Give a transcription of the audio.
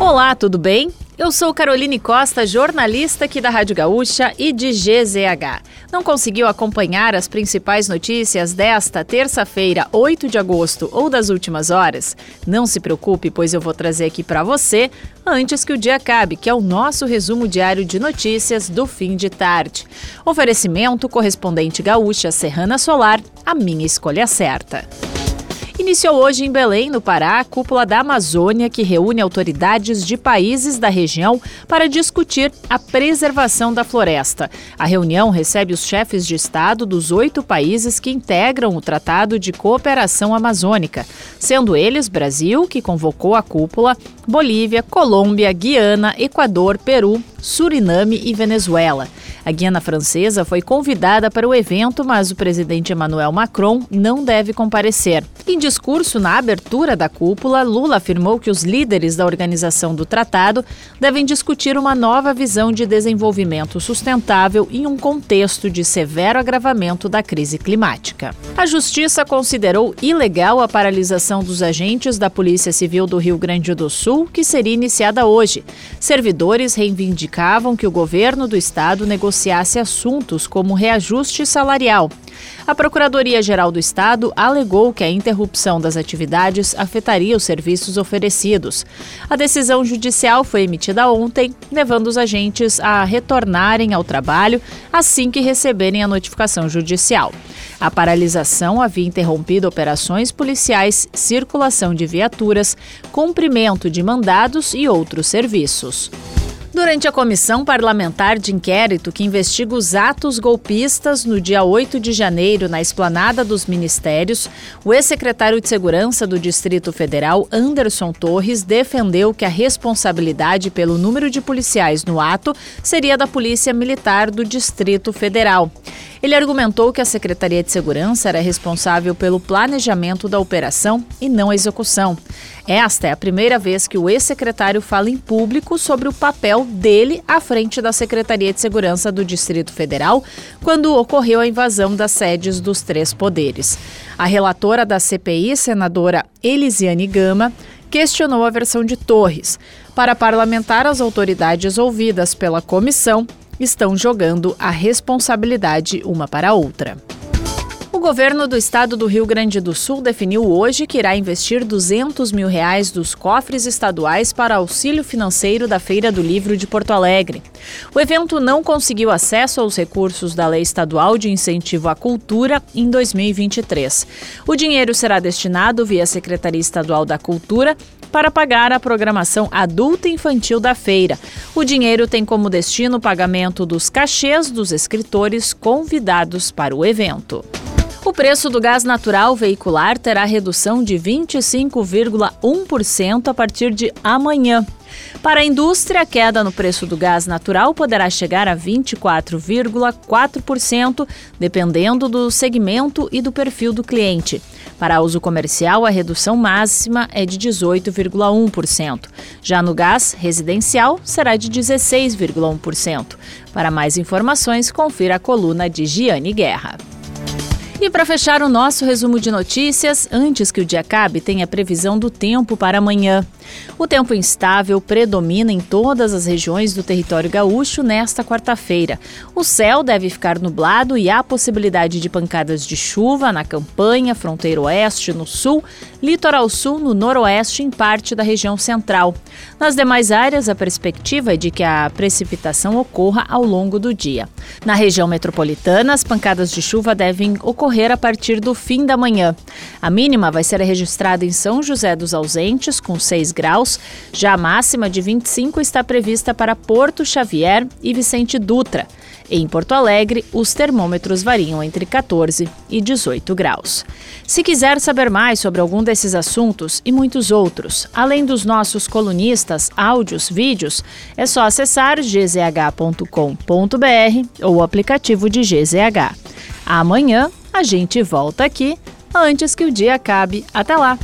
Olá, tudo bem? Eu sou Caroline Costa, jornalista aqui da Rádio Gaúcha e de GZH. Não conseguiu acompanhar as principais notícias desta terça-feira, 8 de agosto ou das últimas horas? Não se preocupe, pois eu vou trazer aqui para você antes que o dia acabe, que é o nosso resumo diário de notícias do fim de tarde. Oferecimento correspondente gaúcha Serrana Solar, a minha escolha certa. Iniciou hoje em Belém, no Pará, a cúpula da Amazônia, que reúne autoridades de países da região para discutir a preservação da floresta. A reunião recebe os chefes de Estado dos oito países que integram o Tratado de Cooperação Amazônica, sendo eles Brasil, que convocou a cúpula, Bolívia, Colômbia, Guiana, Equador, Peru, Suriname e Venezuela. A Guiana Francesa foi convidada para o evento, mas o presidente Emmanuel Macron não deve comparecer. Em discurso na abertura da cúpula, Lula afirmou que os líderes da organização do tratado devem discutir uma nova visão de desenvolvimento sustentável em um contexto de severo agravamento da crise climática. A Justiça considerou ilegal a paralisação dos agentes da Polícia Civil do Rio Grande do Sul, que seria iniciada hoje. Servidores reivindicavam que o governo do estado negociasse negociasse assuntos como reajuste salarial. A Procuradoria-Geral do Estado alegou que a interrupção das atividades afetaria os serviços oferecidos. A decisão judicial foi emitida ontem, levando os agentes a retornarem ao trabalho assim que receberem a notificação judicial. A paralisação havia interrompido operações policiais, circulação de viaturas, cumprimento de mandados e outros serviços. Durante a comissão parlamentar de inquérito que investiga os atos golpistas no dia 8 de janeiro na esplanada dos ministérios, o ex-secretário de Segurança do Distrito Federal, Anderson Torres, defendeu que a responsabilidade pelo número de policiais no ato seria da Polícia Militar do Distrito Federal. Ele argumentou que a Secretaria de Segurança era responsável pelo planejamento da operação e não a execução. Esta é a primeira vez que o ex-secretário fala em público sobre o papel dele à frente da Secretaria de Segurança do Distrito Federal quando ocorreu a invasão das sedes dos três poderes. A relatora da CPI, senadora Elisiane Gama, questionou a versão de Torres. Para parlamentar, as autoridades ouvidas pela comissão estão jogando a responsabilidade uma para a outra. O governo do estado do Rio Grande do Sul definiu hoje que irá investir 200 mil reais dos cofres estaduais para auxílio financeiro da Feira do Livro de Porto Alegre. O evento não conseguiu acesso aos recursos da Lei Estadual de Incentivo à Cultura em 2023. O dinheiro será destinado via Secretaria Estadual da Cultura para pagar a programação adulta e infantil da feira. O dinheiro tem como destino o pagamento dos cachês dos escritores convidados para o evento. O preço do gás natural veicular terá redução de 25,1% a partir de amanhã. Para a indústria, a queda no preço do gás natural poderá chegar a 24,4%, dependendo do segmento e do perfil do cliente. Para uso comercial, a redução máxima é de 18,1%. Já no gás residencial, será de 16,1%. Para mais informações, confira a coluna de Giane Guerra. E para fechar o nosso resumo de notícias, antes que o dia acabe, tem a previsão do tempo para amanhã. O tempo instável predomina em todas as regiões do território gaúcho nesta quarta-feira. O céu deve ficar nublado e há possibilidade de pancadas de chuva na campanha, fronteira oeste, no sul, litoral sul, no noroeste e em parte da região central. Nas demais áreas, a perspectiva é de que a precipitação ocorra ao longo do dia. Na região metropolitana, as pancadas de chuva devem ocorrer a partir do fim da manhã. A mínima vai ser registrada em São José dos Ausentes, com 6 graus. Já a máxima de 25 está prevista para Porto Xavier e Vicente Dutra. Em Porto Alegre, os termômetros variam entre 14 e 18 graus. Se quiser saber mais sobre algum desses assuntos e muitos outros, além dos nossos colunistas, áudios, vídeos, é só acessar gzh.com.br ou o aplicativo de GZH. Amanhã a gente volta aqui antes que o dia acabe. Até lá!